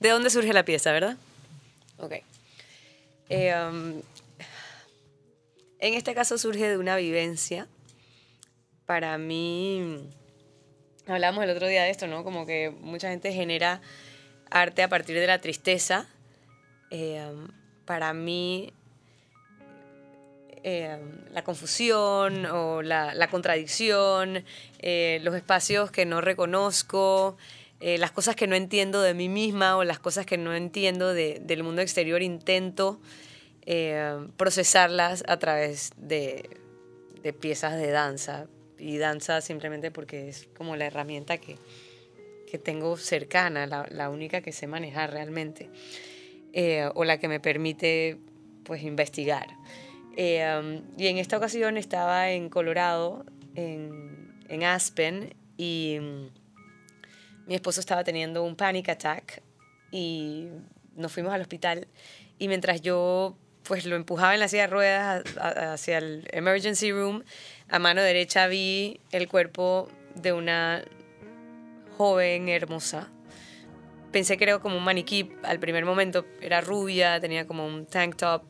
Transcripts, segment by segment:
¿De dónde surge la pieza, verdad? Ok. Eh, um, en este caso surge de una vivencia. Para mí, hablamos el otro día de esto, ¿no? Como que mucha gente genera arte a partir de la tristeza. Eh, um, para mí, eh, la confusión o la, contradicción, los espacios que no reconozco, eh, las cosas que no entiendo de mí misma o las cosas que no entiendo de, del mundo exterior, intento procesarlas a través de, de, piezas de danza. Y danza simplemente porque es como la herramienta que, que tengo cercana, la, la, única que sé manejar realmente, o la que me permite pues investigar. Eh, y en esta ocasión estaba en Colorado, en, en Aspen, y mi esposo estaba teniendo un panic attack y nos fuimos al hospital. Y mientras yo pues lo empujaba en la silla de ruedas hacia el emergency room, a mano derecha vi el cuerpo de una joven hermosa. Pensé que era como un maniquí al primer momento, era rubia, tenía como un tank top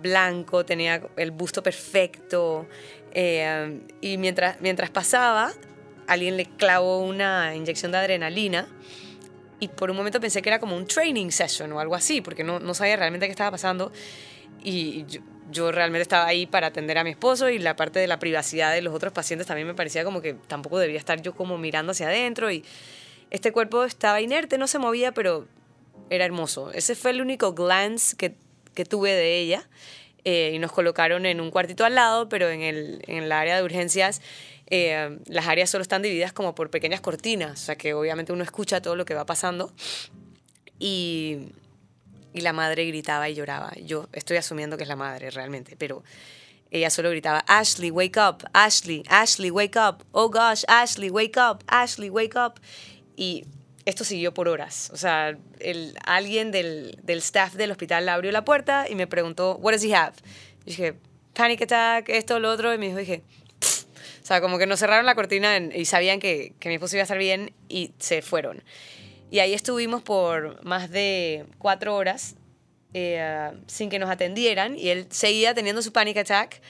blanco, tenía el busto perfecto. Eh, y mientras, mientras pasaba, alguien le clavó una inyección de adrenalina. Y por un momento pensé que era como un training session o algo así, porque no, no sabía realmente qué estaba pasando. Y yo, yo, realmente estaba ahí para atender a mi esposo y la parte de la privacidad de los otros pacientes también me parecía como que tampoco debía estar yo como mirando hacia adentro. Y este cuerpo estaba inerte, no se movía, pero era hermoso. Ese fue el único glance que que tuve de ella eh, y nos colocaron en un cuartito al lado, pero en el, en el área de urgencias eh, las áreas solo están divididas como por pequeñas cortinas, o sea que obviamente uno escucha todo lo que va pasando y, y la madre gritaba y lloraba. Yo estoy asumiendo que es la madre realmente, pero ella solo gritaba, Ashley, wake up, Ashley, Ashley, wake up, oh gosh, Ashley, wake up, Ashley, wake up. Y esto siguió por horas. O sea, el, alguien del, del, staff del hospital abrió la puerta y me preguntó, what does he have? Y dije, panic attack, esto, lo otro. Y me dijo, dije, o sea, como que nos cerraron la cortina y sabían que, que mi esposo iba a estar bien y se fueron. Y ahí estuvimos por más de cuatro horas eh, sin que nos atendieran y él seguía teniendo su panic attack,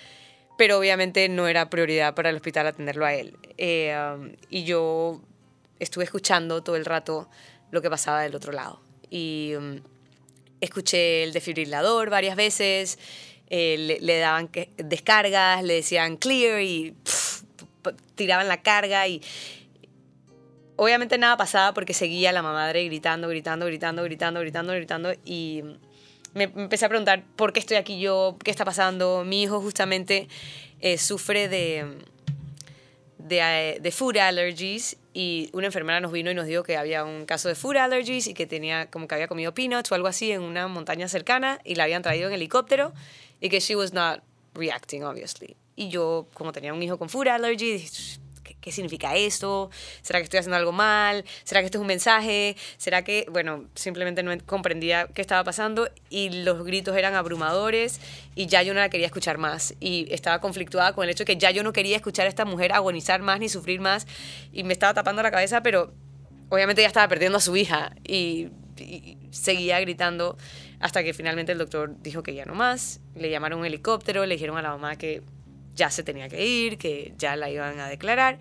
pero obviamente no era prioridad para el hospital atenderlo a él. Eh, um, y yo estuve escuchando todo el rato lo que pasaba del otro lado. Y um, escuché el desfibrilador varias veces, eh, le, daban que, descargas, le decían clear y tiraban la carga y obviamente nada pasaba porque seguía la madre gritando, gritando, gritando, gritando, gritando, gritando y me, empecé a preguntar por qué estoy aquí yo, qué está pasando. Mi hijo justamente eh, sufre de, de, de food allergies y una enfermera nos vino y nos dijo que había un caso de food allergies y que tenía como que había comido peanuts o algo así en una montaña cercana y la habían traído en helicóptero y que she was not reacting obviously. Y yo como tenía un hijo con food allergies, ¿qué significa esto? ¿Será que estoy haciendo algo mal? ¿Será que esto es un mensaje? ¿Será que, bueno, simplemente no comprendía qué estaba pasando y los gritos eran abrumadores y ya yo no la quería escuchar más y estaba conflictuada con el hecho de que ya yo no quería escuchar a esta mujer agonizar más ni sufrir más y me estaba tapando la cabeza, pero obviamente ya estaba perdiendo a su hija y, y seguía gritando hasta que finalmente el doctor dijo que ya no más, le llamaron un helicóptero, le dijeron a la mamá que ya se tenía que ir, que ya la iban a declarar.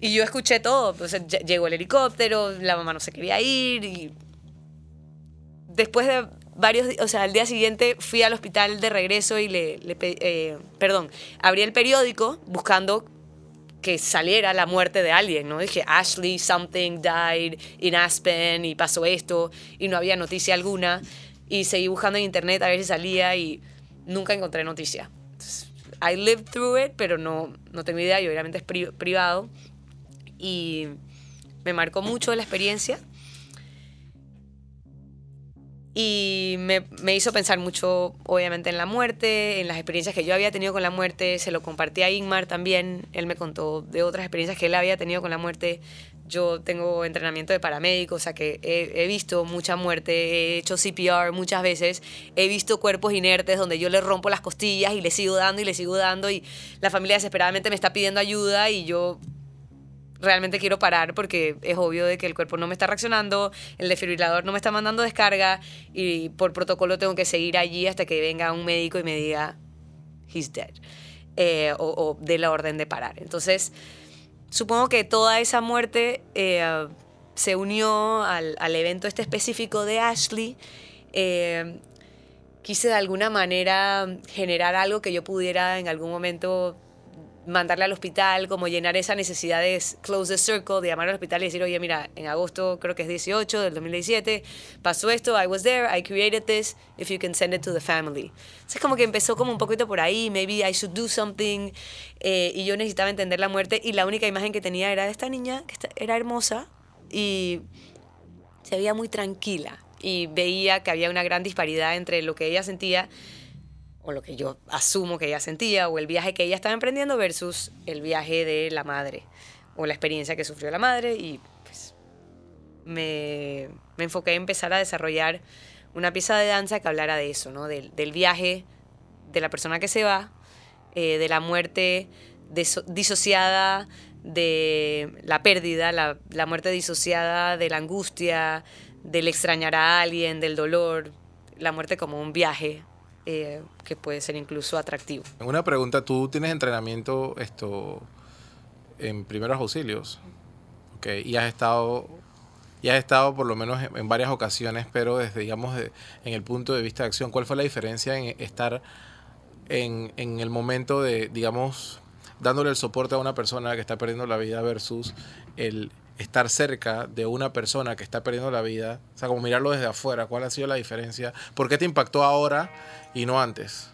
Y yo escuché todo, pues llegó el helicóptero, la mamá no se quería ir y después de varios, o sea, al día siguiente fui al hospital de regreso y le, le eh, perdón, abrí el periódico buscando que saliera la muerte de alguien, ¿no? Dije, Ashley, something died in Aspen y pasó esto y no había noticia alguna y seguí buscando en internet a ver si salía y nunca encontré noticia. I lived through it, pero no, no tengo idea y obviamente es privado. Y me marcó mucho la experiencia. Y me, me, hizo pensar mucho, obviamente, en la muerte, en las experiencias que yo había tenido con la muerte. Se lo compartí a Ingmar también. Él me contó de otras experiencias que él había tenido con la muerte. Yo tengo entrenamiento de paramédico, o sea que he, visto mucha muerte, he hecho CPR muchas veces, he visto cuerpos inertes donde yo le rompo las costillas y le sigo dando y le sigo dando y la familia desesperadamente me está pidiendo ayuda y yo realmente quiero parar porque es obvio de que el cuerpo no me está reaccionando, el desfibrilador no me está mandando descarga y por protocolo tengo que seguir allí hasta que venga un médico y me diga, he's dead, eh, o, de la orden de parar. Entonces, supongo que toda esa muerte eh, se unió al, al, evento este específico de Ashley. Eh, quise de alguna manera generar algo que yo pudiera en algún momento mandarle al hospital, como llenar esa necesidad de close the circle, de llamar al hospital y decir, oye, mira, en agosto creo que es 18 del 2017, pasó esto, I was there, I created this, if you can send it to the family. es como que empezó como un poquito por ahí, maybe I should do something, eh, y yo necesitaba entender la muerte, y la única imagen que tenía era de esta niña, que era hermosa, y se veía muy tranquila, y veía que había una gran disparidad entre lo que ella sentía o lo que yo asumo que ella sentía, o el viaje que ella estaba emprendiendo versus el viaje de la madre, o la experiencia que sufrió la madre, y pues me, me enfoqué en empezar a desarrollar una pieza de danza que hablara de eso, ¿no? del, del viaje de la persona que se va, eh, de la muerte disociada, de la pérdida, la, la muerte disociada de la angustia, del extrañar a alguien, del dolor, la muerte como un viaje eh, que puede ser incluso atractivo. Una pregunta, ¿tú tienes entrenamiento esto en primeros auxilios? Okay. Y has estado y has estado por lo menos en, varias ocasiones, pero desde, digamos, en el punto de vista de acción, ¿cuál fue la diferencia en estar en, en, el momento de, digamos, dándole el soporte a una persona que está perdiendo la vida versus el estar cerca de una persona que está perdiendo la vida, o sea, como mirarlo desde afuera, ¿cuál ha sido la diferencia? ¿Por qué te impactó ahora y no antes?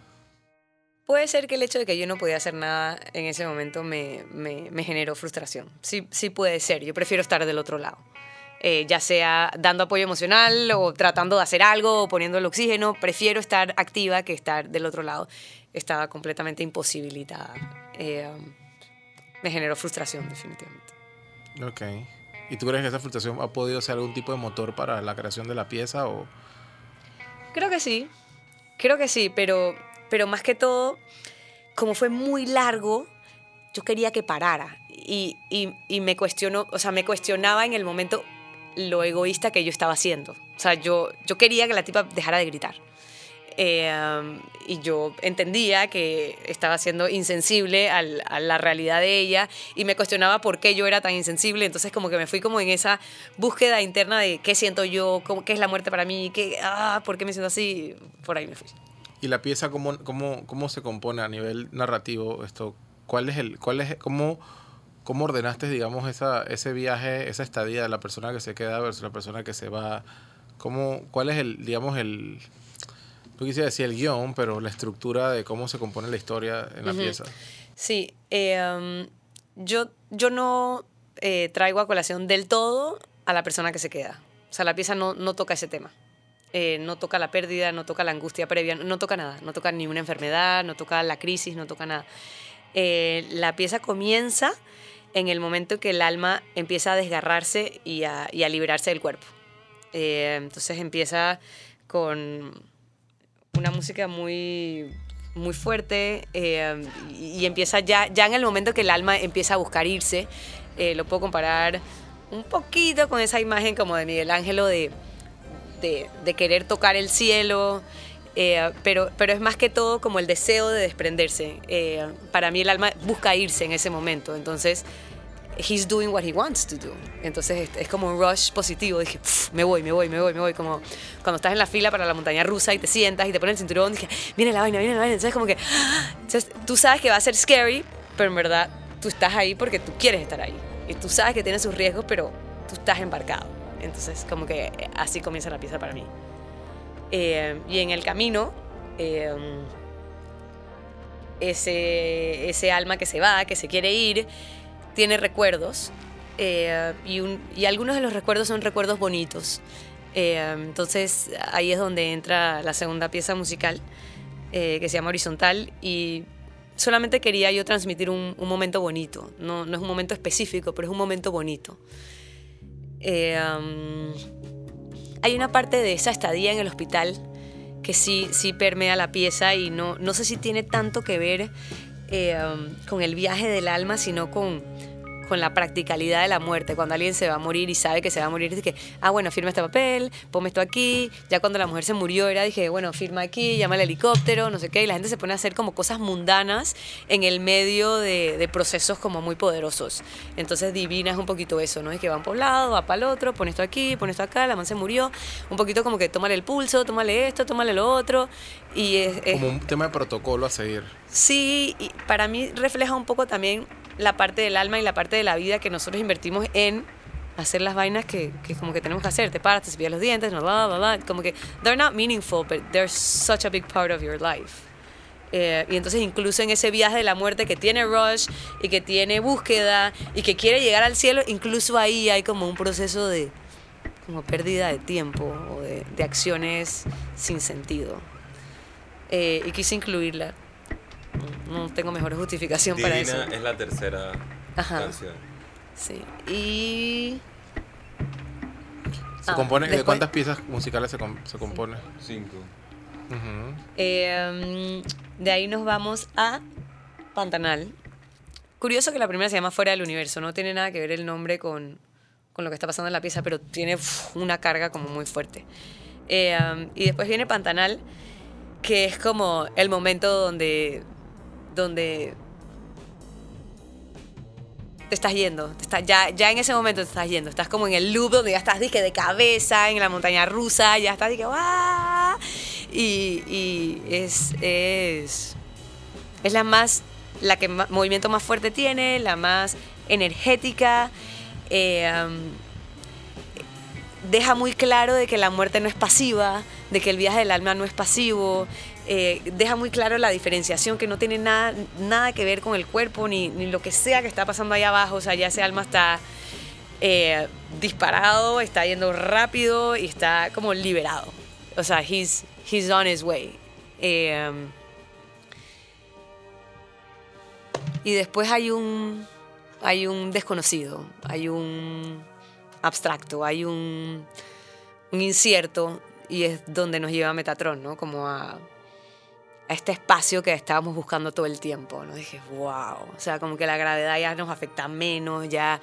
Puede ser que el hecho de que yo no podía hacer nada en ese momento me, me, generó frustración. Sí, sí puede ser, yo prefiero estar del otro lado. Eh, ya sea dando apoyo emocional o tratando de hacer algo o poniendo el oxígeno, prefiero estar activa que estar del otro lado. Estaba completamente imposibilitada. Eh, me generó frustración, definitivamente. Ok. ¿Y tú crees que esa frustración ha podido ser algún tipo de motor para la creación de la pieza? O? Creo que sí. Creo que sí, pero, pero más que todo, como fue muy largo, yo quería que parara. Y, y, y me cuestionó, o sea, me cuestionaba en el momento lo egoísta que yo estaba haciendo. O sea, yo, yo quería que la tipa dejara de gritar. Eh, y yo entendía que estaba siendo insensible a la realidad de ella y me cuestionaba por qué yo era tan insensible. Entonces como que me fui como en esa búsqueda interna de qué siento yo, cómo, qué es la muerte para mí, qué, ah, por qué me siento así. Por ahí me fui. ¿Y la pieza cómo, cómo, cómo se compone a nivel narrativo? Esto, ¿Cuál es el, cuál es, cómo, cómo ordenaste, digamos, esa, ese viaje, esa estadía de la persona que se queda versus la persona que se va? ¿Cómo, ¿Cuál es el, digamos, el Tú quisieras decir el guion, pero la estructura de cómo se compone la historia en la pieza. Sí, eh, yo, yo no eh, traigo a colación del todo a la persona que se queda. O sea, la pieza no, no toca ese tema. Eh, no toca la pérdida, no toca la angustia previa, no, toca nada. No toca ni una enfermedad, no toca la crisis, no toca nada. la pieza comienza en el momento que el alma empieza a desgarrarse y a, y a liberarse del cuerpo. entonces empieza con una música muy muy fuerte eh, y, empieza ya, ya en el momento que el alma empieza a buscar irse, eh, lo puedo comparar un poquito con esa imagen como de Miguel Ángelo de, de, querer tocar el cielo, eh, pero, pero es más que todo como el deseo de desprenderse. para mí el alma busca irse en ese momento, entonces he's doing what he wants to do. Entonces es como un rush positivo. Dije, me voy, me voy, me voy, me voy. Como cuando estás en la fila para la montaña rusa y te sientas y te pones el cinturón, dije, viene la vaina, viene la vaina. Entonces como que, entonces, tú sabes que va a ser scary, pero en verdad tú estás ahí porque tú quieres estar ahí. Y tú sabes que tiene sus riesgos, pero tú estás embarcado. Entonces como que así comienza la pieza para mí. Eh, y en el camino... Eh, ese, ese alma que se va, que se quiere ir, tiene recuerdos eh, y, algunos de los recuerdos son recuerdos bonitos. Eh, entonces ahí es donde entra la segunda pieza musical eh, que se llama Horizontal y solamente quería yo transmitir un, momento bonito. No, no, es un momento específico, pero es un momento bonito. Um, hay una parte de esa estadía en el hospital que sí, sí permea la pieza y no, no sé si tiene tanto que ver um, con el viaje del alma, sino con con la practicalidad de la muerte. Cuando alguien se va a morir y sabe que se va a morir, dice que, ah, bueno, firma este papel, ponme esto aquí. Ya cuando la mujer se murió, era, dije, bueno, firma aquí, llama al helicóptero, no sé qué. Y la gente se pone a hacer como cosas mundanas en el medio de, procesos como muy poderosos. Entonces, divina es un poquito eso, ¿no? Es que van por un lado, va para el otro, pone esto aquí, pone esto acá, la man se murió. Un poquito como que tómale el pulso, tómale esto, tómale lo otro. Y es, como un tema de protocolo a seguir. Sí, y para mí refleja un poco también la parte del alma y la parte de la vida que nosotros invertimos en hacer las vainas que, que como que tenemos que hacer. Te paras, te cepillas los dientes, bla, bla, bla, Como que they're not meaningful, but they're such a big part of your life. Eh, y entonces incluso en ese viaje de la muerte que tiene Rush y que tiene búsqueda y que quiere llegar al cielo, incluso ahí hay como un proceso de como pérdida de tiempo o de, de acciones sin sentido. Eh, y quise incluirla no tengo mejor justificación para eso. es la tercera canción. Sí. Y. ¿Se compone, ¿De cuántas piezas musicales se, se compone? Cinco. Em, de ahí nos vamos a Pantanal. Curioso que la primera se llama Fuera del Universo. No tiene nada que ver el nombre con, con lo que está pasando en la pieza, pero tiene una carga como muy fuerte. Em, y después viene Pantanal, que es como el momento donde donde te estás yendo, ya, en ese momento te estás yendo, estás como en el loop donde ya estás dije, de cabeza, en la montaña rusa, ya estás dije, y, y es, es, es la más, la que movimiento más fuerte tiene, la más energética, eh, deja muy claro de que la muerte no es pasiva, de que el viaje del alma no es pasivo, eh, deja muy claro la diferenciación que no tiene nada, nada que ver con el cuerpo ni, ni, lo que sea que está pasando ahí abajo. O sea, ya ese alma está eh, disparado, está yendo rápido y está como liberado. O sea, he's, he's on his way. Eh, y después hay un, hay un desconocido, hay un abstracto, hay un, un incierto y es donde nos lleva Metatron, ¿no? Como a a este espacio que estábamos buscando todo el tiempo. ¿no? Dije, wow, o sea, como que la gravedad ya nos afecta menos, ya,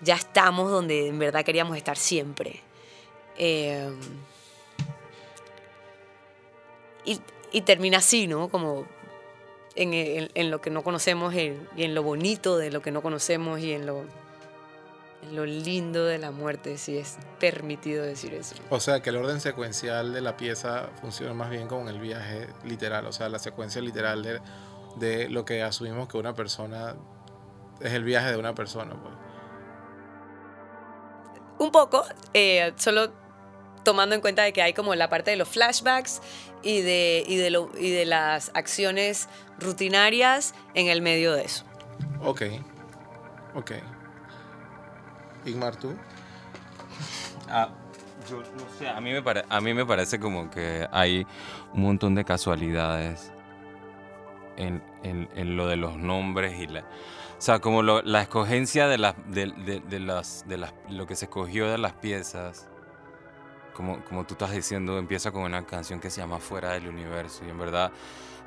ya estamos donde en verdad queríamos estar siempre. Em, y, termina así, ¿no? Como en, lo que no conocemos y en lo bonito de lo que no conocemos y en lo lo lindo de la muerte, si es permitido decir eso. O sea, que el orden secuencial de la pieza funciona más bien como el viaje literal, o sea, la secuencia literal de, de lo que asumimos que una persona es el viaje de una persona. Pues. Un poco, eh, solo tomando en cuenta de que hay como la parte de los flashbacks y de, y de, lo, y de las acciones rutinarias en el medio de eso. Ok, ok. Igmar, ¿tú? Ah, yo no sé, a mí, me a mí me parece como que hay un montón de casualidades en, en, lo de los nombres y la... O sea, como la escogencia de, las, de, de, las, de las, lo que se escogió de las piezas, como, como tú estás diciendo, empieza con una canción que se llama Fuera del Universo. Y en verdad,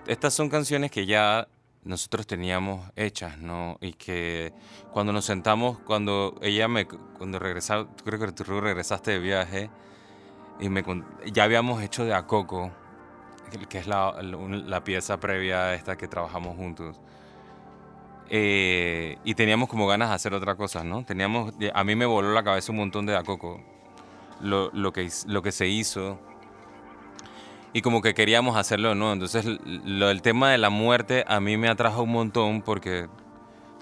estas son canciones que ya nosotros teníamos hechas, ¿no? Y que cuando nos sentamos, cuando ella me, cuando regresaba, creo que tú regresaste de viaje, y me, ya habíamos hecho de Acoco, que es la, la pieza previa a esta que trabajamos juntos. Eh, y teníamos como ganas de hacer otra cosa, ¿no? Teníamos, a mí me voló la cabeza un montón de Acoco, lo, lo, que, lo que se hizo y como que queríamos hacerlo, ¿no? Entonces lo, el tema de la muerte a mí me atrajo un montón porque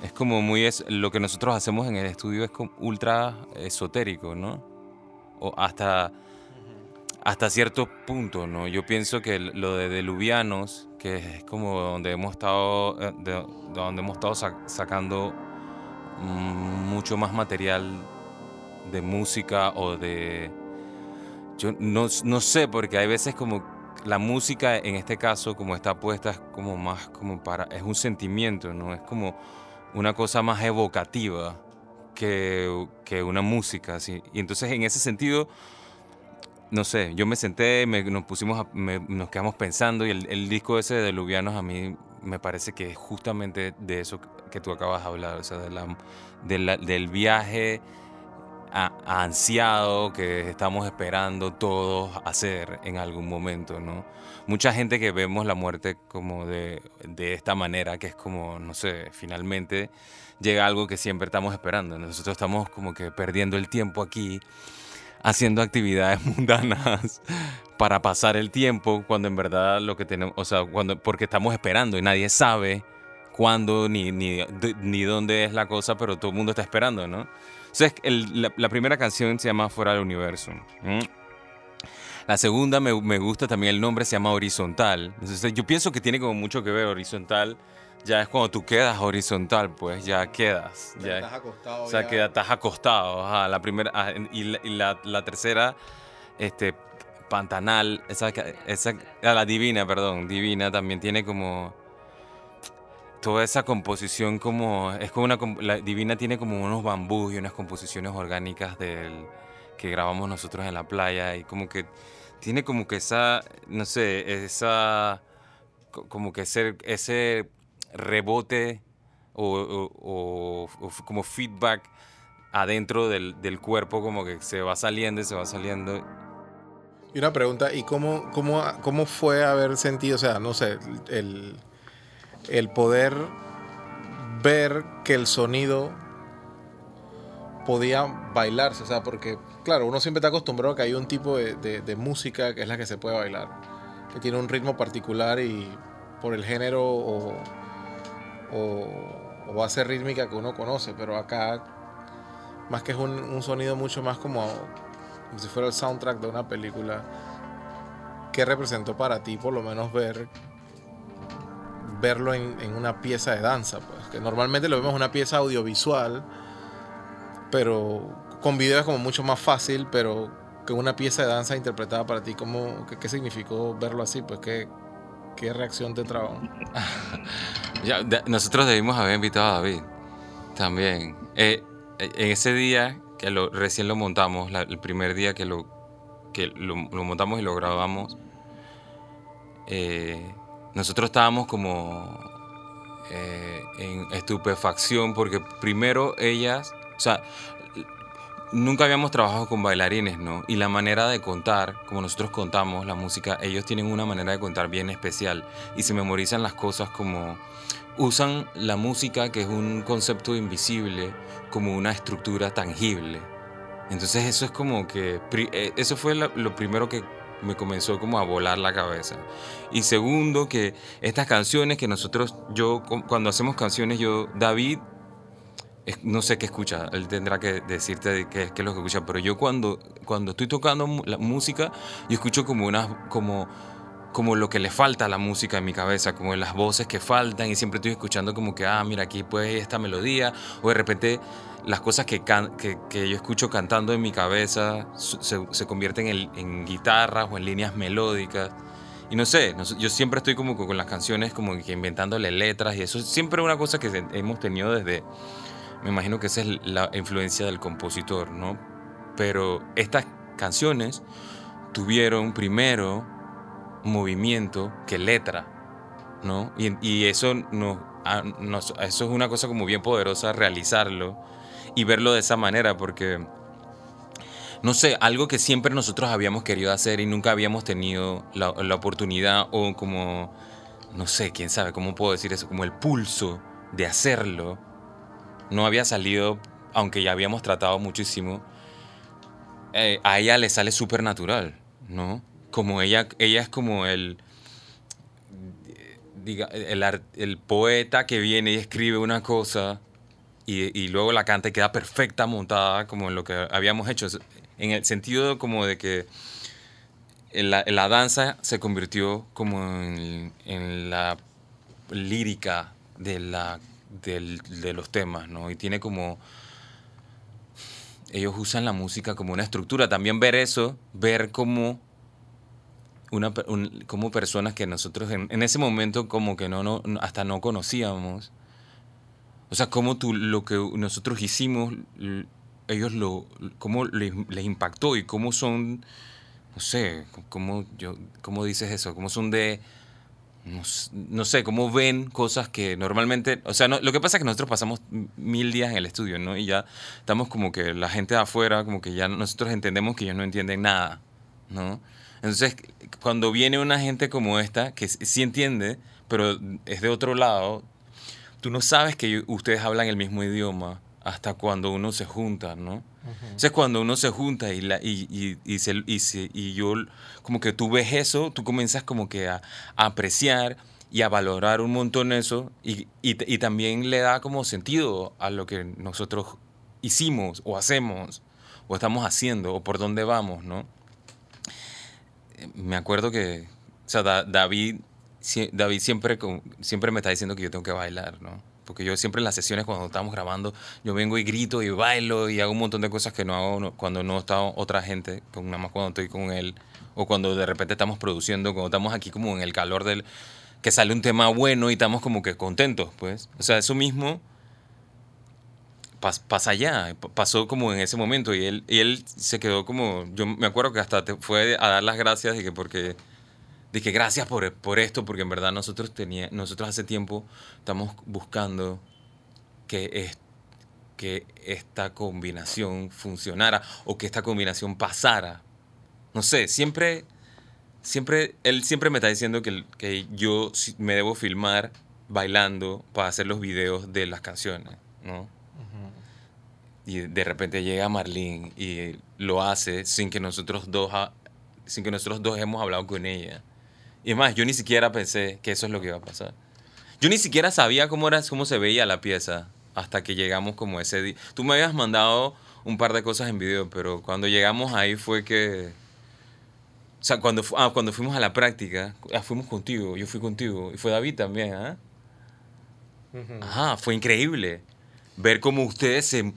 es como muy, es, lo que nosotros hacemos en el estudio es como ultra esotérico, ¿no? O hasta, hasta cierto punto, ¿no? Yo pienso que lo de Deluvianos, que es como donde hemos estado, eh, de, donde hemos estado sacando mucho más material de música o de... Yo no, no sé, porque hay veces como la música en este caso, como está puesta, es como más como para, es un sentimiento, ¿no? Es como una cosa más evocativa que, que una música. Y entonces en ese sentido, no sé, yo me senté, nos pusimos, nos quedamos pensando y el, disco ese de Luvianos a mí me parece que es justamente de eso que tú acabas de hablar, o sea, de del viaje ansiado que estamos esperando todos hacer en algún momento, ¿no? Mucha gente que vemos la muerte como de, de esta manera, que es como, no sé, finalmente llega algo que siempre estamos esperando. Nosotros estamos como que perdiendo el tiempo aquí, haciendo actividades mundanas para pasar el tiempo, cuando en verdad lo que tenemos, o sea, cuando, porque estamos esperando y nadie sabe cuándo ni, ni, ni dónde es la cosa, pero todo el mundo está esperando, ¿no? El- la, la primera canción se llama Fuera del Universo. La segunda me, me gusta también el nombre, se llama Horizontal. Entonces, yo pienso que tiene como mucho que ver horizontal. Ya es cuando tú quedas horizontal, pues ya quedas. Ya, Estás acostado. o sea, ya. que estás acostado. ajá, la primera, ah, y la, y la- la tercera, este, Pantanal, esa, esa, la Divina, perdón, Divina también tiene como toda esa composición como, es como una, la Divina tiene como unos bambús y unas composiciones orgánicas del, que grabamos nosotros en la playa y como que tiene como que esa, no sé, esa, co- como que ese, ese rebote o, o- o- o como feedback adentro del, del cuerpo como que se va saliendo y se va saliendo. Y una pregunta, ¿y cómo, cómo, cómo fue haber sentido, o sea, no sé, el, el poder ver que el sonido podía bailarse? O sea, porque, claro, uno siempre está acostumbrado a que hay un tipo de, música que es la que se puede bailar, que tiene un ritmo particular y por el género o, o, o base rítmica que uno conoce, pero acá, más que es un, un sonido mucho más como como si fuera el soundtrack de una película, ¿qué representó para ti por lo menos ver verlo en, en una pieza de danza? Pues que normalmente lo vemos en una pieza audiovisual, pero con video es como mucho más fácil, pero que una pieza de danza interpretada para ti, ¿cómo, qué, qué significó verlo así? Pues qué, qué reacción te trajo. Nosotros debimos haber invitado a David también. Eh, eh, en ese día que lo, recién lo montamos, la- el primer día que lo, que lo, lo montamos y lo grabamos, eh, nosotros estábamos como eh, en estupefacción porque primero ellas, o sea, nunca habíamos trabajado con bailarines, ¿no? Y la manera de contar, como nosotros contamos la música, ellos tienen una manera de contar bien especial y se memorizan las cosas como usan la música, que es un concepto invisible, como una estructura tangible. Entonces eso es como que, eh, eso fue lo primero que me comenzó como a volar la cabeza. Y segundo, que estas canciones que nosotros, yo, cu- cuando hacemos canciones, yo, David, no sé qué escucha, él tendrá que decirte de qué, qué es lo que escucha, pero yo cuando, cuando estoy tocando la música, yo escucho como unas, como, como lo que le falta a la música en mi cabeza, como las voces que faltan y siempre estoy escuchando como que, ah, mira, aquí pues esta melodía, o de repente las cosas que, can- que, yo escucho cantando en mi cabeza se, se convierten en, en guitarras o en líneas melódicas. Y no sé, no yo siempre estoy como con las canciones como que inventándole letras y eso es siempre una cosa que hemos tenido desde, me imagino que esa es la influencia del compositor, ¿no? Pero estas canciones tuvieron primero movimiento que letra, ¿no? Y, y eso, no, a- nos- eso es una cosa como bien poderosa realizarlo y verlo de esa manera, porque, no sé, algo que siempre nosotros habíamos querido hacer y nunca habíamos tenido la, la oportunidad o como, no sé, quién sabe, cómo puedo decir eso, como el pulso de hacerlo, no había salido, aunque ya habíamos tratado muchísimo, eh, a ella le sale súper natural, ¿no? Como ella, ella es como el, diga, el, el poeta que viene y escribe una cosa y, luego la canta y queda perfecta montada como en lo que habíamos hecho. En el sentido como de que la, la danza se convirtió como en, la lírica de, la, de los temas, ¿no? Y tiene como... Ellos usan la música como una estructura. También ver eso, ver cómo una, un- como personas que nosotros en, en ese momento como que no, no- hasta no conocíamos. O sea, cómo tú, lo que nosotros hicimos, ellos lo, cómo les, les impactó y cómo son, no sé, cómo, yo, cómo dices eso, cómo son de, no, no sé, cómo ven cosas que normalmente, o sea, no- lo que pasa es que nosotros pasamos mil días en el estudio, ¿no? Y ya estamos como que la gente de afuera, como que ya nosotros entendemos que ellos no entienden nada, ¿no? Entonces, cuando viene una gente como esta, que sí entiende, pero es de otro lado, tú no sabes que ustedes hablan el mismo idioma hasta cuando uno se junta, ¿no? Entonces cuando uno se junta y, la, y, y, y, se- y, se- y yo, como que tú ves eso, tú comienzas como que a, a apreciar y a valorar un montón eso y, y, también le da como sentido a lo que nosotros hicimos o hacemos o estamos haciendo o por dónde vamos, ¿no? Eh, Me acuerdo que, o sea, Da- David, David siempre, siempre me está diciendo que yo tengo que bailar, ¿no? Porque yo siempre en las sesiones cuando estamos grabando, yo vengo y grito y bailo y hago un montón de cosas que no hago cuando no está otra gente, nada más cuando estoy con él o cuando de repente estamos produciendo, cuando estamos aquí como en el calor del que sale un tema bueno y estamos como que contentos, pues. O sea, eso mismo pas- pasa allá, pasó como en ese momento y él, y él se quedó como, yo me acuerdo que hasta te fue a dar las gracias y que porque dije gracias por, por esto, porque en verdad nosotros, tenía, nosotros hace tiempo estamos buscando que, es, que esta combinación funcionara o que esta combinación pasara. No sé, siempre, siempre, él siempre me está diciendo que, que yo me debo filmar bailando para hacer los videos de las canciones, ¿no? Y de repente llega Marlene y lo hace sin que nosotros dos, ha- sin que nosotros dos hemos hablado con ella. Y es más, yo ni siquiera pensé que eso es lo que iba a pasar. Yo ni siquiera sabía cómo, era, cómo se veía la pieza hasta que llegamos como ese día. Tú me habías mandado un par de cosas en video, pero cuando llegamos ahí fue que... O sea, cuando, fu- ah, cuando fuimos a la práctica, ah, fuimos contigo, yo fui contigo, y fue David también, ¿ah? Ajá, fue increíble ver cómo ustedes se,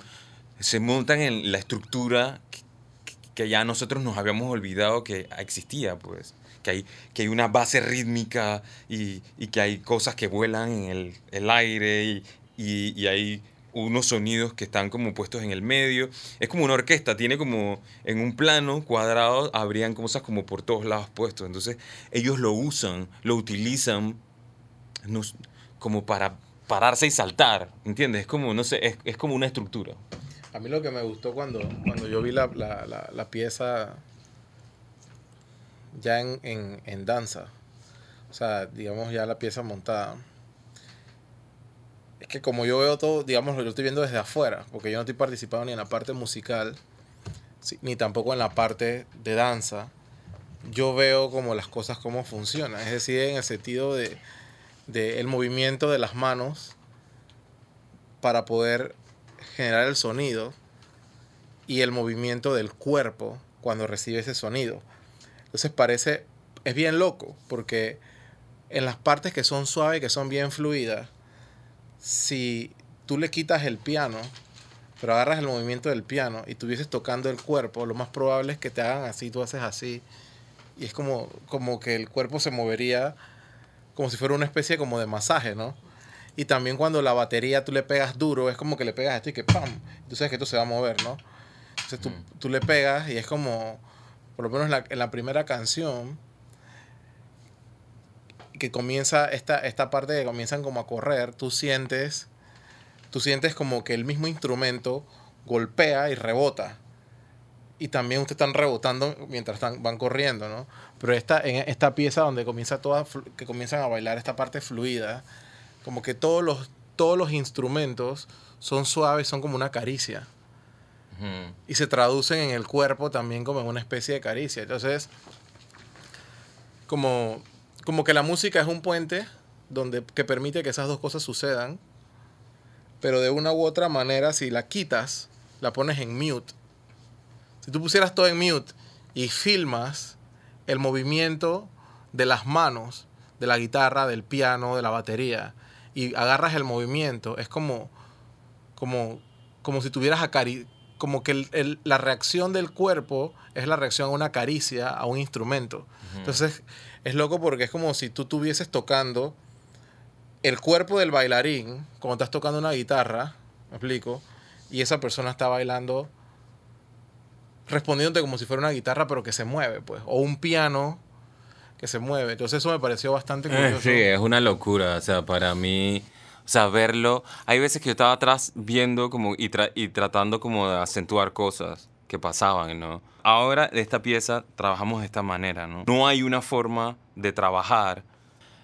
se montan en la estructura que, que ya nosotros nos habíamos olvidado que existía, pues. Que hay, que hay una base rítmica y, y que hay cosas que vuelan en el, el aire y, y- y hay unos sonidos que están como puestos en el medio. Es como una orquesta, tiene como en un plano cuadrado, habrían cosas como por todos lados puestos. Entonces ellos lo usan, lo utilizan no como para pararse y saltar, ¿entiendes? Es como, no sé, es, es como una estructura. A mí lo que me gustó cuando, cuando yo vi la, la, la, la pieza ya en, en, en danza, o sea, digamos ya la pieza montada, es que como yo veo todo, digamos, lo estoy viendo desde afuera, porque yo no estoy participando ni en la parte musical, ni tampoco en la parte de danza, yo veo como las cosas cómo funcionan, es decir, en el sentido de, de el movimiento de las manos para poder generar el sonido y el movimiento del cuerpo cuando recibe ese sonido. Entonces parece, es bien loco, porque en las partes que son suaves, que son bien fluidas, si tú le quitas el piano, pero agarras el movimiento del piano y estuvieses tocando el cuerpo, lo más probable es que te hagan así, tú haces así, y es como, como que el cuerpo se movería como si fuera una especie como de masaje, ¿no? Y también cuando la batería tú le pegas duro, es como que le pegas esto y que ¡pam! Tú sabes que esto se va a mover, ¿no? Entonces tú, tú le pegas y es como, por lo menos en la, primera canción, que comienza esta, esta parte que comienzan como a correr, tú sientes, tú sientes como que el mismo instrumento golpea y rebota. Y también ustedes están rebotando mientras están, van corriendo, ¿no? Pero esta, en esta pieza donde comienza toda, que comienzan a bailar esta parte fluida, como que todos los, todos los instrumentos son suaves, son como una caricia. Y se traducen en el cuerpo también como en una especie de caricia. Entonces, como, como que la música es un puente donde, que permite que esas dos cosas sucedan, pero de una u otra manera, si la quitas, la pones en mute. Si tú pusieras todo en mute y filmas el movimiento de las manos, de la guitarra, del piano, de la batería, y agarras el movimiento, es como, como, como si tuvieras acari como que el- el- la reacción del cuerpo es la reacción a una caricia, a un instrumento. Entonces, es loco porque es como si tú estuvieses tocando el cuerpo del bailarín, como estás tocando una guitarra, me explico, y esa persona está bailando respondiéndote como si fuera una guitarra, pero que se mueve, pues, o un piano que se mueve. Entonces eso me pareció bastante Eh, curioso. Sí, es una locura, o sea, para mí, o sea, verlo, hay veces que yo estaba atrás viendo como y, tra- y tratando como de acentuar cosas que pasaban, ¿no? Ahora esta pieza trabajamos de esta manera, ¿no? No hay una forma de trabajar.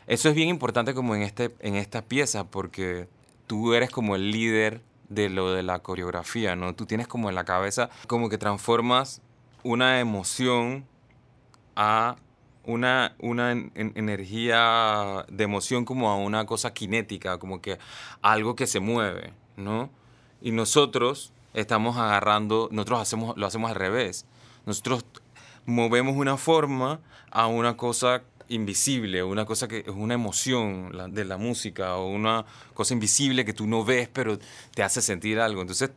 Eso es bien importante como en, este, en esta pieza porque tú eres como el líder de lo de la coreografía, ¿no? Tú tienes como en la cabeza como que transformas una emoción a una, una en- en- energía de emoción como a una cosa cinética, como que algo que se mueve, ¿no? Y nosotros estamos agarrando, nosotros hacemos, lo hacemos al revés. Nosotros movemos una forma a una cosa invisible, una cosa que es una emoción de la música o una cosa invisible que tú no ves pero te hace sentir algo. Entonces,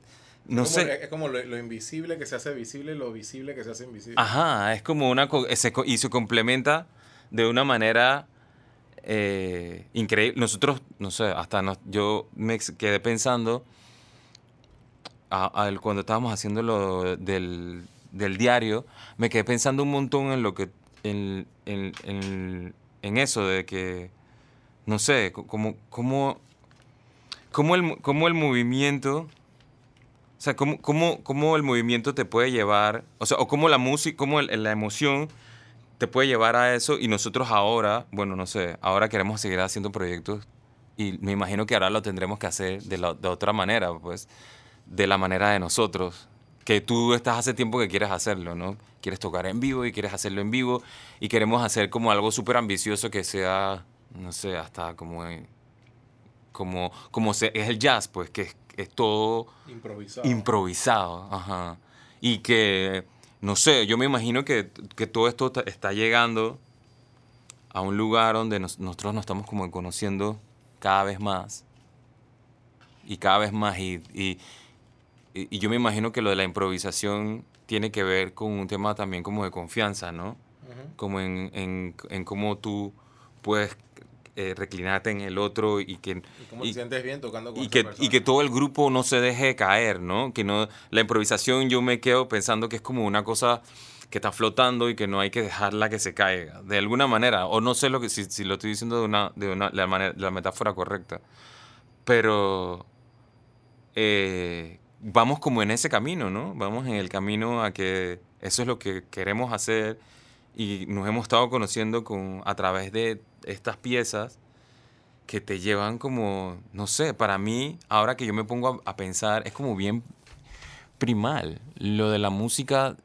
no Es como- sé. Es como lo, lo invisible que se hace visible y lo visible que se hace invisible. Ajá, es como una... se y se complementa de una manera eh, increíble. Nosotros, no sé, hasta nos- yo me quedé pensando a- a- cuando estábamos haciendo lo del, del diario, me quedé pensando un montón en lo que... En, en, en- en eso de que, no sé, co- como, como, como, el, mo- como el movimiento... O sea, ¿cómo, cómo, cómo el movimiento te puede llevar, o sea, o cómo la música, cómo el- la emoción te puede llevar a eso y nosotros ahora, bueno, no sé, ahora queremos seguir haciendo proyectos y me imagino que ahora lo tendremos que hacer de, la- de otra manera, pues, de la manera de nosotros, que tú estás hace tiempo que quieres hacerlo, ¿no? Quieres tocar en vivo y quieres hacerlo en vivo y queremos hacer como algo súper ambicioso que sea, no sé, hasta como, como, como se, es el jazz, pues, que es, es todo Improvisado. improvisado, ajá. Y que, no sé, yo me imagino que, que todo esto está llegando a un lugar donde nos- nosotros nos estamos como conociendo cada vez más. Y cada vez más. Y, y, y- yo me imagino que lo de la improvisación tiene que ver con un tema también como de confianza, ¿no? Ujú. Como en, en, en cómo tú puedes eh, reclinarte en el otro y que... Y y- te bien tocando con y que, y que todo el grupo no se deje caer, ¿no? Que no la improvisación yo me quedo pensando que es como una cosa que está flotando y que no hay que dejarla que se caiga, de alguna manera, o no sé lo que si, si lo estoy diciendo de una de una la, manera, la metáfora correcta, pero eh, vamos como en ese camino, ¿no? Vamos en el camino a que eso es lo que queremos hacer y nos hemos estado conociendo con a través de estas piezas que te llevan como, no sé, para mí, ahora que yo me pongo a, pensar, es como bien primal. Lo de la música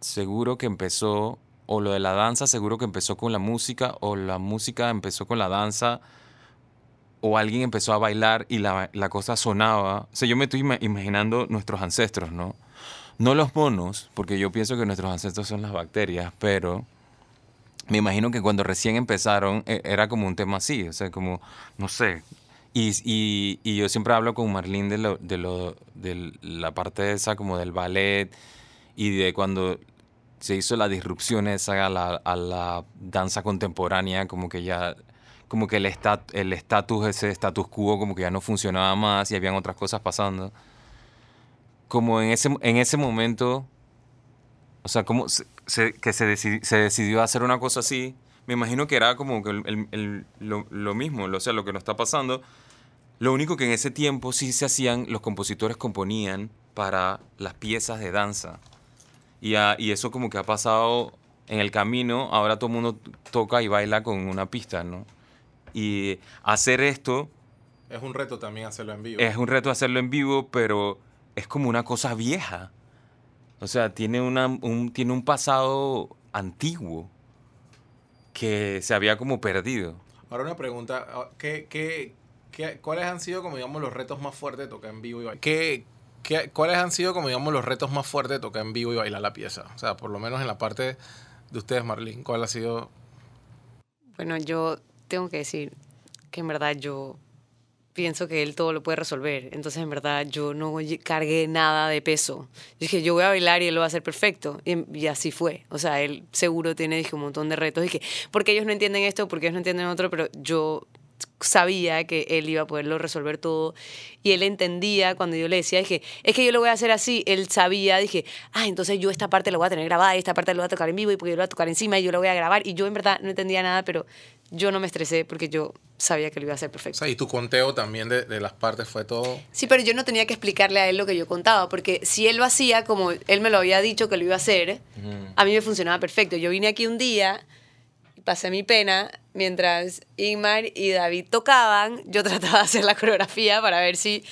seguro que empezó, o lo de la danza seguro que empezó con la música, o la música empezó con la danza, o alguien empezó a bailar y la, la cosa sonaba. O sea, yo me estoy ima- imaginando nuestros ancestros, ¿no? No los monos, porque yo pienso que nuestros ancestros son las bacterias, pero me imagino que cuando recién empezaron e- era como un tema así, o sea, como, no sé. Y, y- y yo siempre hablo con Marlene de, lo, de, lo, de la parte esa como del ballet y de cuando se hizo la disrupción esa a la, a la danza contemporánea, como que ya, como que el estat- el estatus, ese status quo, como que ya no funcionaba más y habían otras cosas pasando. Como en ese, en ese momento, o sea, como se, se- que se, decidi- se decidió hacer una cosa así, me imagino que era como que el- el- el- lo, lo mismo, o sea, lo que nos está pasando. Lo único que en ese tiempo sí se hacían, los compositores componían para las piezas de danza. Y, a- y eso como que ha pasado en el camino, ahora todo el mundo toca y baila con una pista, ¿no? Y hacer esto Es un reto también hacerlo en vivo. es un reto hacerlo en vivo, pero es como una cosa vieja. O sea, tiene, una, un, tiene un pasado antiguo que se había como perdido. Ahora una pregunta, ah, ¿qué, qué, qué- cuáles han sido como digamos los retos más fuertes de tocar en vivo y bailar? ¿Qué, qué- cuáles han sido como digamos los retos más fuertes de tocar en vivo y bailar la pieza? O sea, por lo menos en la parte de ustedes, Marlene, ¿cuál ha sido? Bueno, yo tengo que decir que en verdad yo pienso que él todo lo puede resolver. Entonces, en verdad, yo no cargué nada de peso. Yo dije, yo voy a bailar y él lo va a hacer perfecto. Y, y así fue. O sea, él seguro tiene dije, un montón de retos. Que, porque ellos no entienden esto, porque ellos no entienden otro, pero yo sabía que él iba a poderlo resolver todo y él entendía cuando yo le decía, dije, es que yo lo voy a hacer así, él sabía, dije, ah, entonces yo esta parte la voy a tener grabada y esta parte la voy a tocar en vivo y porque yo la voy a tocar encima y yo la voy a grabar y yo en verdad no entendía nada, pero yo no me estresé porque yo sabía que lo iba a hacer O perfecto. sea, y tu conteo también de, de las partes fue todo. Sí, pero yo no tenía que explicarle a él lo que yo contaba, porque si él lo hacía como él me lo había dicho que lo iba a hacer, a mí me funcionaba perfecto. Yo vine aquí un día, pasé mi pena, mientras Ingmar y David tocaban, yo trataba de hacer la coreografía para ver si,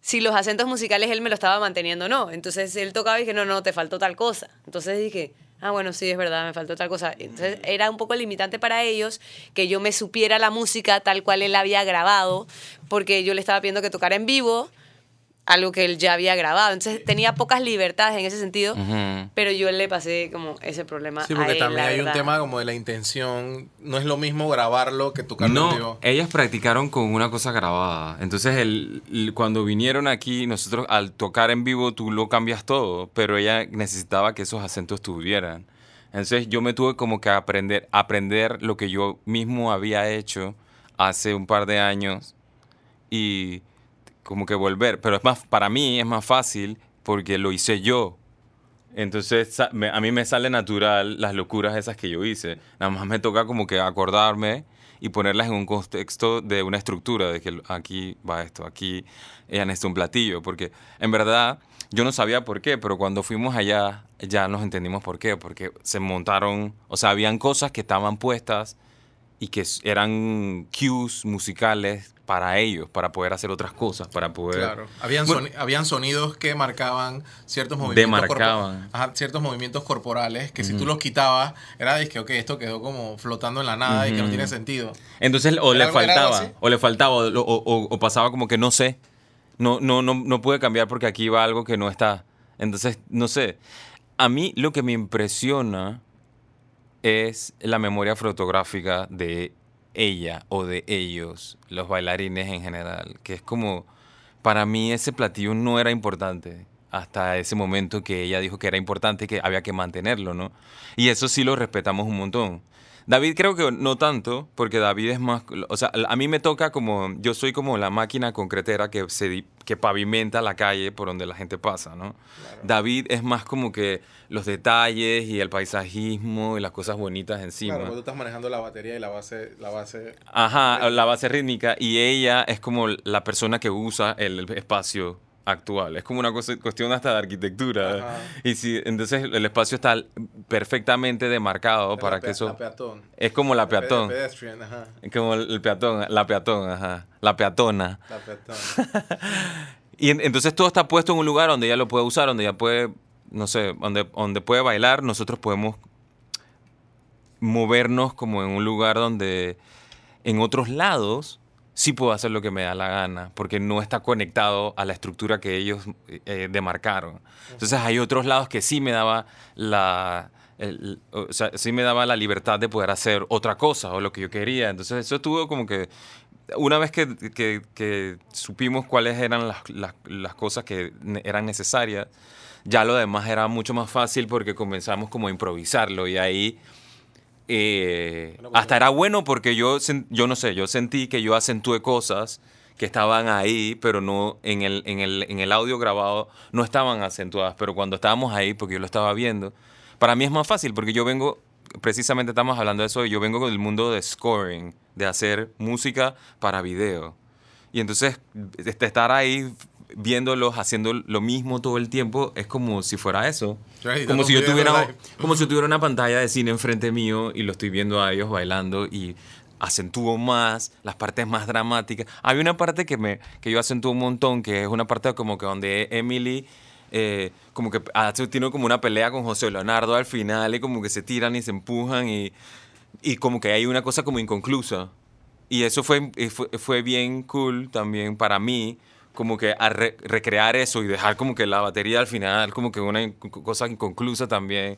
si los acentos musicales él me lo estaba manteniendo o no. Entonces él tocaba y dije, no, no, te faltó tal cosa. Entonces dije, ah, bueno, sí, es verdad, me faltó tal cosa. Entonces era un poco limitante para ellos que yo me supiera la música tal cual él había grabado, porque yo le estaba pidiendo que tocara en vivo algo que él ya había grabado. Entonces tenía pocas libertades en ese sentido, pero yo le pasé como ese problema Sí, a porque él, también hay un tema como de la intención. No es lo mismo grabarlo que tocarlo en No, vivo. ellas practicaron con una cosa grabada. Entonces, el, el- cuando vinieron aquí, nosotros al tocar en vivo, tú lo cambias todo, pero ella necesitaba que esos acentos tuvieran. Entonces, yo me tuve como que aprender, aprender lo que yo mismo había hecho hace un par de años y como que volver. Pero es más, para mí es más fácil porque lo hice yo. Entonces a mí me sale natural las locuras esas que yo hice. Nada más me toca como que acordarme y ponerlas en un contexto de una estructura, de que aquí va esto, aquí ella necesita un platillo, porque en verdad yo no sabía por qué, pero cuando fuimos allá ya nos entendimos por qué, porque se montaron, o sea, habían cosas que estaban puestas y que eran cues musicales para ellos, para poder hacer otras cosas, para poder... Claro. Habían, Bueno, soni- habían sonidos que marcaban ciertos movimientos. Demarcaban. Ajá, ciertos movimientos corporales que si tú los quitabas, era de que, ok, esto quedó como flotando en la nada y que no tiene sentido. Entonces, o ¿Era le faltaba, o le faltaba, o, o- o- o pasaba como que no sé. No, no, no, no pude cambiar porque aquí va algo que no está. Entonces, no sé. A mí lo que me impresiona es la memoria fotográfica de ella o de ellos, los bailarines en general, que es como, para mí ese platillo no era importante hasta ese momento que ella dijo que era importante y que había que mantenerlo, ¿no? Y eso sí lo respetamos un montón. David creo que no tanto, porque David es más, o sea, a mí me toca como, yo soy como la máquina concretera que, se, que pavimenta la calle por donde la gente pasa, ¿no? David es más como que los detalles y el paisajismo y las cosas bonitas encima. Claro, tú estás manejando la batería y la base. La base Ajá, la base rítmica y ella es como la persona que usa el espacio actual. Es como una cosa, cuestión hasta de arquitectura. Ajá. Y si entonces el espacio está perfectamente demarcado para que eso La peatón. es como la Pe- peatón, Pedestrian, ajá. es como el peatón, la peatón, ajá, la peatona. La peatón. Y en- entonces todo está puesto en un lugar donde ella lo puede usar, donde ella puede, no sé, donde, donde puede bailar. Nosotros podemos movernos como en un lugar donde en otros lados sí puedo hacer lo que me da la gana, porque no está conectado a la estructura que ellos eh, demarcaron. Entonces hay otros lados que sí me daba la... el- o sea, sí me daba la libertad de poder hacer otra cosa o lo que yo quería. Entonces eso estuvo como que una vez que, que- que supimos cuáles eran las, las- las cosas que eran necesarias, ya lo demás era mucho más fácil porque comenzamos como a improvisarlo y ahí eh, hasta era bueno porque yo, yo no sé, yo sentí que yo acentué cosas que estaban ahí, pero no en el, en, el, en el audio grabado no estaban acentuadas, pero cuando estábamos ahí, porque yo lo estaba viendo, para mí es más fácil porque yo vengo, precisamente estamos hablando de eso, yo vengo del mundo de scoring, de hacer música para video. Y entonces este, estar ahí viéndolos haciendo lo mismo todo el tiempo es como si fuera eso. Y Como si yo tuviera como si yo tuviera una pantalla de cine enfrente mío y lo estoy viendo a ellos bailando y acentúo más las partes más dramáticas. Hay una parte que me que yo acentúo un montón que es una parte como que donde Emily eh, como que hace- tiene como una pelea con José Leonardo al final y como que se tiran y se empujan y, y como que hay una cosa como inconclusa. Y eso fue, fue, fue bien cool también para mí, como que a re- recrear eso y dejar como que la batería al final, como que una cosa inconclusa también.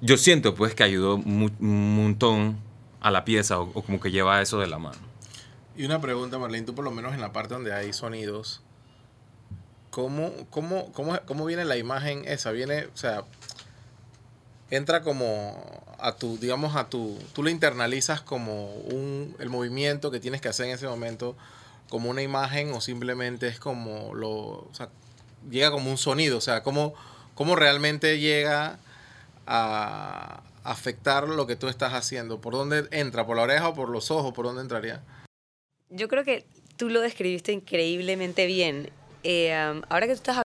Yo siento pues que ayudó un montón a la pieza o, o como que lleva eso de la mano. Y una pregunta, Marlene, tú por lo menos en la parte donde hay sonidos, ¿cómo, cómo, cómo, cómo viene la imagen esa? Viene, o sea, entra como a tu, digamos, a tu, tú lo internalizas como un, el movimiento que tienes que hacer en ese momento, como una imagen o simplemente es como lo, o sea, llega como un sonido, o sea, cómo, cómo realmente llega a afectar lo que tú estás haciendo, por dónde entra, por la oreja o por los ojos, por dónde entraría. Yo creo que tú lo describiste increíblemente bien. Eh, um, ahora que tú estás